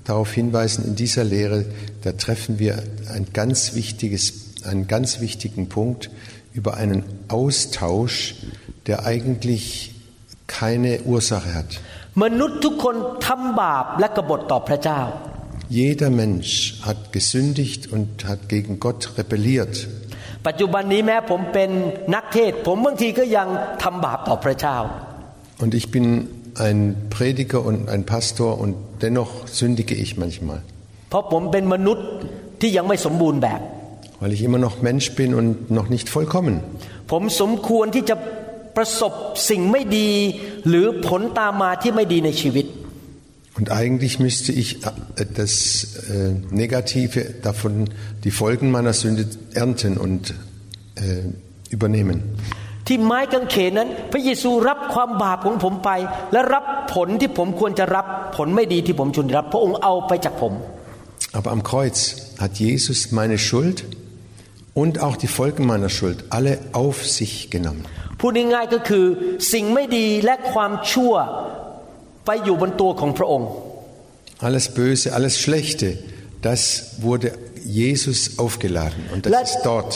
[SPEAKER 3] darauf hinweisen, in dieser Lehre, da treffen wir ein ganz wichtiges, einen ganz wichtigen Punkt über einen Austausch, der eigentlich keine Ursache hat.
[SPEAKER 2] มนุษย์ทุกคนทำบาปและกบฏต่อพระเจ้า
[SPEAKER 3] Jeder Mensch hat gesündigt und hat gegen Gott rebelliert.
[SPEAKER 2] ปัจจุบันนี้แม้ผมเป็นนักเทศน์ผมบางทีก็ยังทำบาปต่อพระเจ้า
[SPEAKER 3] Und ich bin ein Prediger und ein Pastor und dennoch sündige ich manchmal,
[SPEAKER 2] เพราะผมเป็นมนุษย์ที่ยังไม่สมบูรณ์แบบ
[SPEAKER 3] weil ich immer noch Mensch bin und noch nicht vollkommen.
[SPEAKER 2] ผมสมควรที่จะประสบสิ่งไม่ดี หรือผลตามมาที่ไม่ดีในชีวิต
[SPEAKER 3] Und eigentlich müsste ich äh, das äh, Negative davon, die Folgen meiner Sünde ernten und äh, übernehmen.
[SPEAKER 2] ที่ไม้กางเขนนั้น พระเยซูรับความบาปของผมไป และรับผลที่ผมควรจะรับผลไม่ดีที่ผมควรจะรับ พระองค์เอาไปจากผม
[SPEAKER 3] Aber am Kreuz hat Jesus meine Schuld und auch die Folgen meiner Schuld alle auf sich genommen.
[SPEAKER 2] พูดง่ายๆก็คือสิ่งไม่ดีและความชั่วไปอยู่บนตัวของพระองค์
[SPEAKER 3] Alles Böse, alles Schlechte, das wurde Jesus aufgeladen und das
[SPEAKER 2] Let-
[SPEAKER 3] ist dort.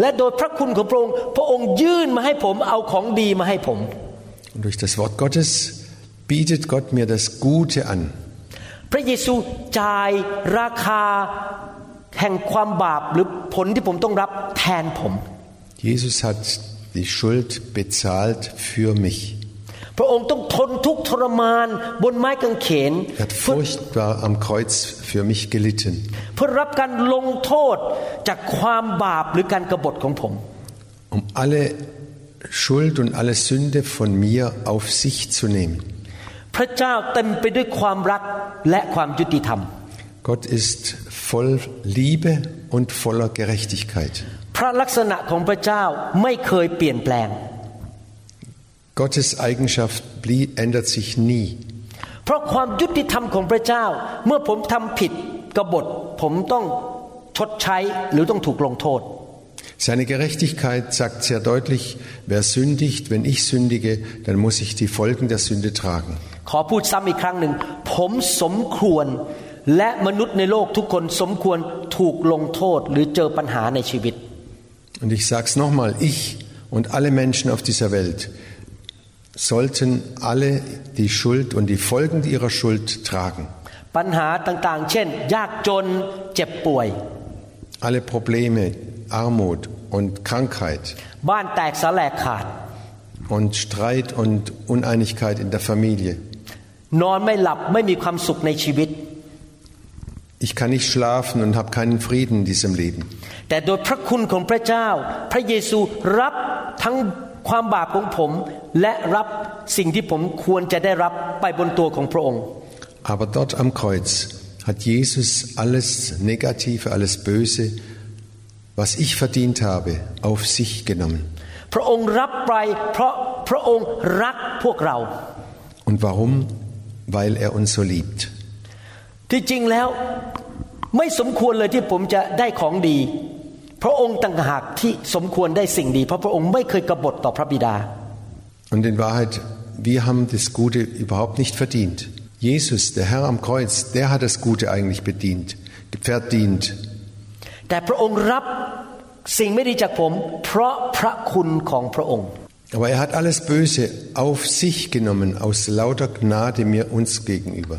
[SPEAKER 2] และโดยพระคุณของพระองค์ พระองค์ยื่นมาให้ผมเอาของดีมาให้ผม
[SPEAKER 3] Und durch das Wort Gottes bietet Gott mir das Gute an.
[SPEAKER 2] พระเยซูจ่ายราคา แห่งความบาปหรือผลที่ผมต้องรับแทนผม
[SPEAKER 3] Jesus hat die Schuld bezahlt für mich.
[SPEAKER 2] พระองค์ต้องทนทุกข์ทรมานบนไม้กางเขน
[SPEAKER 3] Er hat furchtbar am Kreuz für mich gelitten,
[SPEAKER 2] เพื่อรับการลงโทษจากความบาปหรือการกบฏของผม
[SPEAKER 3] um alle Schuld und alle Sünde von mir auf sich zu nehmen.
[SPEAKER 2] พระเจ้าเต็มไปด้วยความรักและความยุติธรรม
[SPEAKER 3] Gott ist voll Liebe und voller Gerechtigkeit.
[SPEAKER 2] พระลักษณะของพระเจ้าไม่เคยเปลี่ยนแปลง
[SPEAKER 3] Gottes Eigenschaft blie- ändert sich nie.
[SPEAKER 2] เพราะความยุติธรรมของพระเจ้า เมื่อผมทำผิดกบฏ ผมต้องชดใช้หรือต้องถูกลงโทษ
[SPEAKER 3] Seine Gerechtigkeit sagt sehr deutlich, wer sündigt, wenn ich sündige, dann muss ich die Folgen der Sünde tragen.
[SPEAKER 2] ขอพูดซ้ำอีกครั้งหนึ่ง ผมสมควร และมนุษย์ในโลกทุกคนสมควรถูกลงโทษหรือเจอปัญหาในชีวิต
[SPEAKER 3] Und ich sage es nochmal, ich und alle Menschen auf dieser Welt sollten alle die Schuld und die Folgen ihrer Schuld tragen.
[SPEAKER 2] ปัญหาต่างๆ เช่น ยากจนเจ็บป่วย
[SPEAKER 3] Alle Probleme, Armut und Krankheit
[SPEAKER 2] บ้านแตกสาแหลกขาด
[SPEAKER 3] und Streit und Uneinigkeit in der Familie.
[SPEAKER 2] นอนไม่หลับไม่มีความสุขในชีวิต
[SPEAKER 3] Ich kann nicht schlafen und habe keinen Frieden in diesem Leben.
[SPEAKER 2] แต่โดยพระคุณของพระเจ้า พระเยซูรับทั้งความบาปของผม และรับสิ่งที่ผมควรจะได้รับไปบนตัวของพระองค์
[SPEAKER 3] Aber dort am Kreuz hat Jesus alles Negative, alles Böse, was ich verdient habe, auf sich genommen.
[SPEAKER 2] พระองค์รับไปเพราะพระองค์รักพวกเรา
[SPEAKER 3] Und warum? Weil er uns so liebt.
[SPEAKER 2] ที่จริงแล้วไม่สมควรเลยที่ผมจะได้ของดี พระองค์ต่างหากที่สมควรได้สิ่งดี เพราะพระองค์ไม่เคยกบฏต่อพระบิดา
[SPEAKER 3] Und in Wahrheit, wir haben das Gute überhaupt nicht verdient. Jesus, der Herr am Kreuz, der hat das Gute eigentlich bedient, verdient.
[SPEAKER 2] แต่พระองค์รับสิ่งไม่ดีจากผม เพราะพระคุณของพระองค์
[SPEAKER 3] Aber er hat alles Böse auf sich genommen aus lauter Gnade mir uns gegenüber.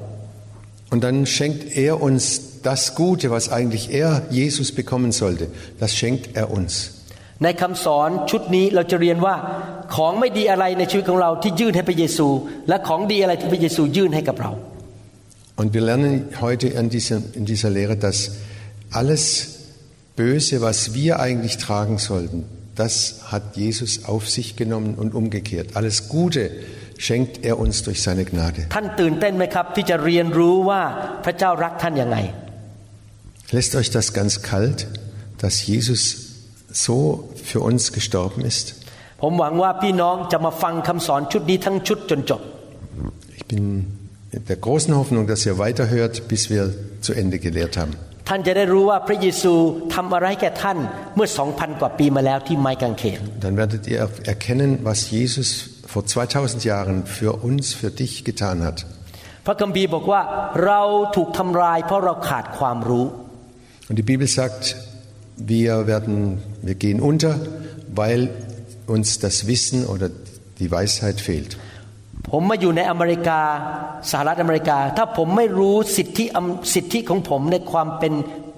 [SPEAKER 2] Und
[SPEAKER 3] dann schenkt er uns das Gute, was eigentlich er, Jesus, bekommen sollte. Das schenkt er uns.
[SPEAKER 2] ในคำสอนชุดนี้เราจะเรียนว่าของไม่ดีอะไรในชีวิตของเราที่ยื่นให้พระเยซู และของดีอะไรที่พระเยซูยื่นให้กับเรา
[SPEAKER 3] Und wir lernen heute in dieser, in dieser Lehre, dass alles Böse, was wir eigentlich tragen sollten, das hat Jesus auf sich genommen und umgekehrt. Alles Gute schenkt er uns durch seine Gnade.
[SPEAKER 2] ท่านตื่นเต้นไหมครับ ที่จะเรียนรู้ว่าพระเจ้ารักท่านยังไง
[SPEAKER 3] Lässt euch das ganz kalt, dass Jesus so für uns gestorben ist?
[SPEAKER 2] ผมหวังว่าพี่น้องจะมาฟังคำสอนชุดนี้ทั้งชุดจนจบ
[SPEAKER 3] Ich bin mit der großen Hoffnung, dass ihr weiterhört, bis wir zu Ende gelehrt haben.
[SPEAKER 2] ท่านจะได้รู้ว่าพระเยซูทำอะไรแก่ท่านเมื่อสองพันกว่าปีมาแล้วที่ไม้กางเขน
[SPEAKER 3] Dann werdet ihr erkennen, was Jesus vor 2000 Jahren für uns, für dich getan hat.
[SPEAKER 2] พระคัมภีร์บอกว่าเราถูกทำลายเพราะเราขาดความรู้
[SPEAKER 3] Und die Bibel sagt, wir werden, wir gehen unter, weil uns das Wissen oder die Weisheit fehlt.
[SPEAKER 2] ผมมาอยู่ในอเมริกาสหรัฐอเมริกา ถ้าผมไม่รู้สิทธิอำสิทธิของผมในความเป็น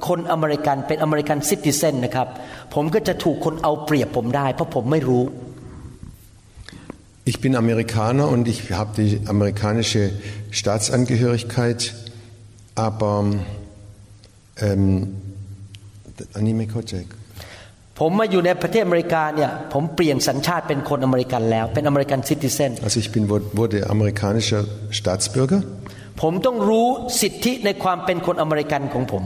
[SPEAKER 2] คนอเมริกันเป็นอเมริกันซิติเซนนะครับ ผมก็จะถูกคนเอาเปรียบผมได้ เพราะผมไม่รู้
[SPEAKER 3] Ich bin Amerikaner und ich habe die amerikanische Staatsangehörigkeit, aber ähm, Anime Kojak.
[SPEAKER 2] ผมมาอยู่ในประเทศอเมริกาเนี่ยผมเปลี่ยนสัญชาติเป็นคนอเมริกันแล้ว เป็นอเมริกันซิติเซน
[SPEAKER 3] Also ich bin, wurde amerikanischer Staatsbürger.
[SPEAKER 2] ผมต้องรู้สิทธิในความเป็นคนอเมริกันของผม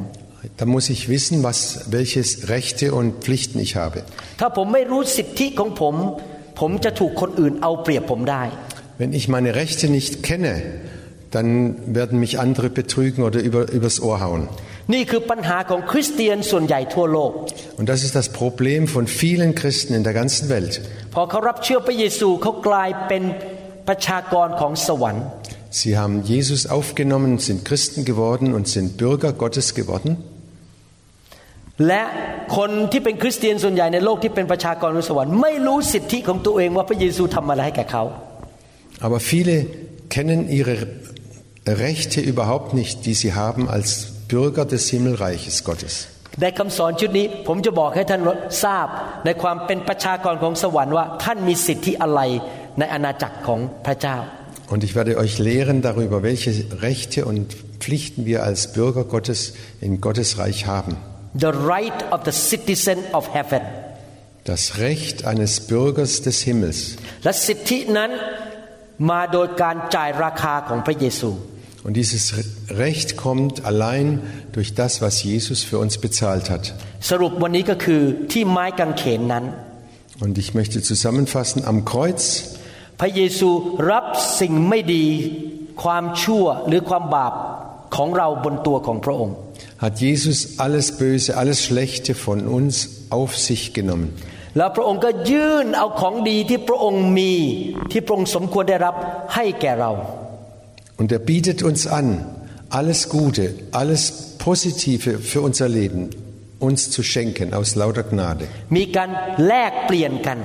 [SPEAKER 3] Da muss ich wissen, was, welche Rechte und Pflichten ich habe.
[SPEAKER 2] ถ้าผมไม่รู้สิทธิของผม ผมจะถูกคนอื่นเอาเปรียบผมได้
[SPEAKER 3] Wenn ich meine Rechte nicht kenne, dann werden mich andere betrügen oder über, übers Ohr hauen.
[SPEAKER 2] นี่คือปัญหาของคริสเตียนส่วนใหญ่ทั่วโลก
[SPEAKER 3] Und das ist das Problem von vielen Christen in der ganzen Welt.
[SPEAKER 2] พอเขารับเชื่อพระเยซูเขากลายเป็นประชากรของสวรรค์
[SPEAKER 3] Sie haben Jesus aufgenommen, sind Christen geworden und sind Bürger Gottes geworden.
[SPEAKER 2] และคนที่เป็นคริสเตียนส่วนใหญ่ในโลกที่เป็นประชากรของสวรรค์ไม่รู้สิทธิของตัวเองว่าพระเยซูทำอะไรให้แก่เขา
[SPEAKER 3] Aber viele kennen ihre Rechte überhaupt nicht, die sie haben als Bürger des Himmelreiches Gottes.
[SPEAKER 2] ในคำสอนชุดนี้ผมจะบอกให้ท่านทราบในความเป็นประชากรของสวรรค์ว่าท่านมีสิทธิอะไรในอาณาจักรของพระเจ้า
[SPEAKER 3] Und ich werde euch lehren darüber, welche Rechte und Pflichten wir als Bürger Gottes in Gottes Reich haben.
[SPEAKER 2] the right of the citizen of heaven
[SPEAKER 3] Das Recht eines Bürgers des Himmels.
[SPEAKER 2] และสิทธินั้นมาโดยการจ่ายราคาของพระเยซู
[SPEAKER 3] Und dieses Recht kommt allein durch das, was Jesus für uns bezahlt hat.
[SPEAKER 2] สรุปวันนี้ก็คือที่ไม้กางเขนนั้น
[SPEAKER 3] Und ich möchte zusammenfassen, am Kreuz
[SPEAKER 2] พระเยซูรับสิ่งไม่ดีความชั่วหรือความบาปของเราบนตัวของพระองค์
[SPEAKER 3] hat Jesus alles Böse, alles Schlechte von uns auf sich genommen.
[SPEAKER 2] แล้วพระองค์ก็ยื่นเอาของดีที่พระองค์มีที่พระองค์สมควรได้รับให้แก่เรา
[SPEAKER 3] Und er bietet uns an, alles Gute, alles Positive für unser Leben uns zu schenken aus lauter Gnade.
[SPEAKER 2] มีการแลกเปลี่ยนกัน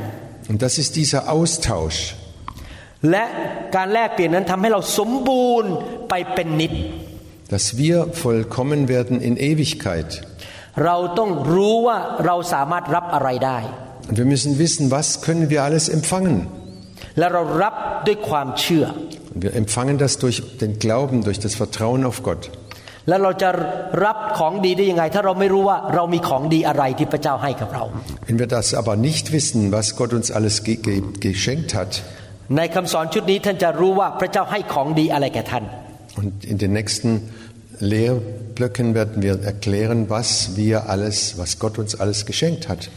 [SPEAKER 3] Und das ist dieser Austausch.
[SPEAKER 2] และการแลกเปลี่ยนนั้นทำให้เราสมบูรณ์ไปเป็นนิจ
[SPEAKER 3] dass wir vollkommen werden in Ewigkeit.
[SPEAKER 2] เราต้องรู้ว่าเราสามารถรับอะไรได้
[SPEAKER 3] Und wir müssen wissen, was können wir alles empfangen.
[SPEAKER 2] และเรารับด้วยความเชื่อ
[SPEAKER 3] Und wir empfangen das durch den Glauben, durch das Vertrauen auf Gott.
[SPEAKER 2] และเราจะรับของดีได้ยังไง ถ้าเราไม่รู้ว่าเรามีของดีอะไรที่พระเจ้าให้กับเรา
[SPEAKER 3] Wenn wir das aber nicht wissen, was Gott uns alles ge ge geschenkt hat,
[SPEAKER 2] ในคำสอนชุดนี้ท่านจะรู้ว่าพระเจ้าให้ของดีอะไรแก่ท่าน
[SPEAKER 3] und in den nächsten Lehrblöcken werden wir erklären, was wir alles, was Gott uns alles geschenkt hat.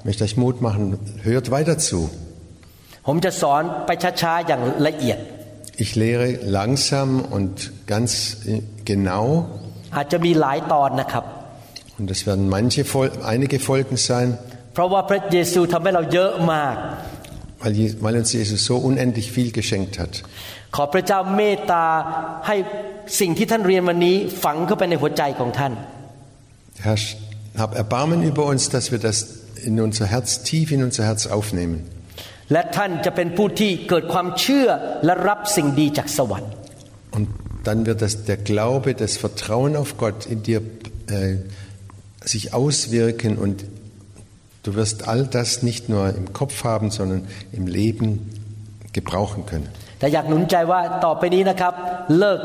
[SPEAKER 3] Ich möchte euch Mut machen, hört weiter zu. Ich lehre langsam und ganz genau. Und das werden manche, einige Folgen sein. Weil, weil uns Jesus so unendlich viel geschenkt hat.
[SPEAKER 2] ขอพระเจ้าเมตตาให้สิ่งที่ท่านเรียนวันนี้ฝังเข้าไปในหัวใจของท่าน
[SPEAKER 3] Herr, hab Erbarmen über uns, dass wir das in unser Herz, tief in unser Herz aufnehmen.
[SPEAKER 2] และท่านจะเป็นผู้ที่เกิดความเชื่อและรับสิ่งดีจากสวรรค์
[SPEAKER 3] Und dann wird das, der Glaube, das Vertrauen auf Gott in dir äh, sich auswirken und du wirst all das nicht nur im Kopf haben, sondern im Leben gebrauchen können.
[SPEAKER 2] แต่อยากหนุนใจว่าต่อไปนี้นะครับ เลิก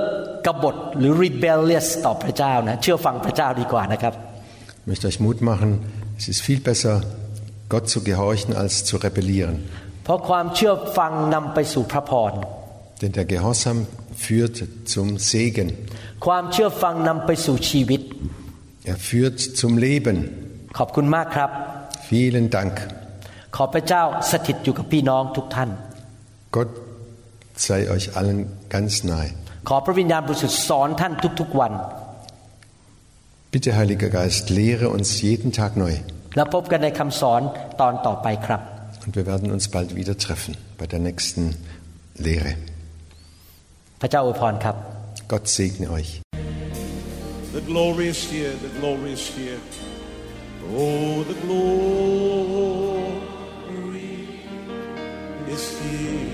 [SPEAKER 2] กบฏหรือ rebellious ต่อพระเจ้านะเชื่อฟังพระเจ้าดีกว่านะครับ
[SPEAKER 3] Ich möchte euch Mut machen, es ist viel besser, Gott zu gehorchen, als zu rebellieren.
[SPEAKER 2] เพราะความเชื่อฟังนำไปสู่พระพร
[SPEAKER 3] Denn der Gehorsam führt zum Segen.
[SPEAKER 2] ความเชื่อฟังนำไปสู่ชีวิต
[SPEAKER 3] Er führt zum Leben.
[SPEAKER 2] ขอบคุณมากครับ
[SPEAKER 3] Vielen Dank.
[SPEAKER 2] ขอพระเจ้าสถิตอยู่กับพี่น้องทุกท่าน
[SPEAKER 3] Gott sei euch allen ganz nahe.
[SPEAKER 2] ขอพระวิญญาณบริสุทธิ์สอนท่านทุกๆวัน
[SPEAKER 3] Bitte, Heiliger Geist, lehre uns jeden Tag neu.
[SPEAKER 2] แล้วพบกันในคำสอนตอนต่อไปครับ
[SPEAKER 3] Und wir werden uns bald wieder treffen bei der nächsten Lehre.
[SPEAKER 2] พระเจ้าอวยพรครับ
[SPEAKER 3] Gott segne euch.
[SPEAKER 4] The glory is here, the glory is here. Oh, the glory is here.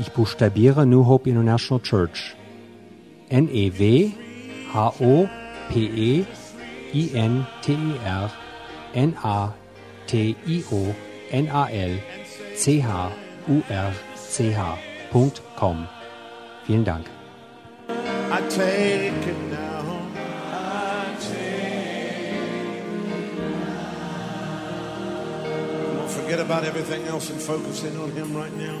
[SPEAKER 1] Ich buchstabiere New Hope International Church. N-E-W-H-O-P-E-I-N-T-E-R N-A-T-I-O-N-A-L-C-H-U-R-C-H.com. Vielen Dank.
[SPEAKER 4] Forget about everything else and focus in on Him right now.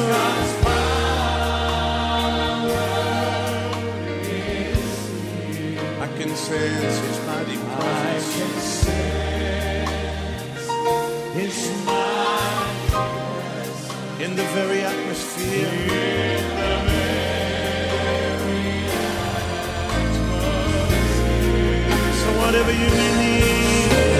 [SPEAKER 4] Sense His mighty presence. I can sense His mighty in the very atmosphere. In the very atmosphere. So whatever you may need.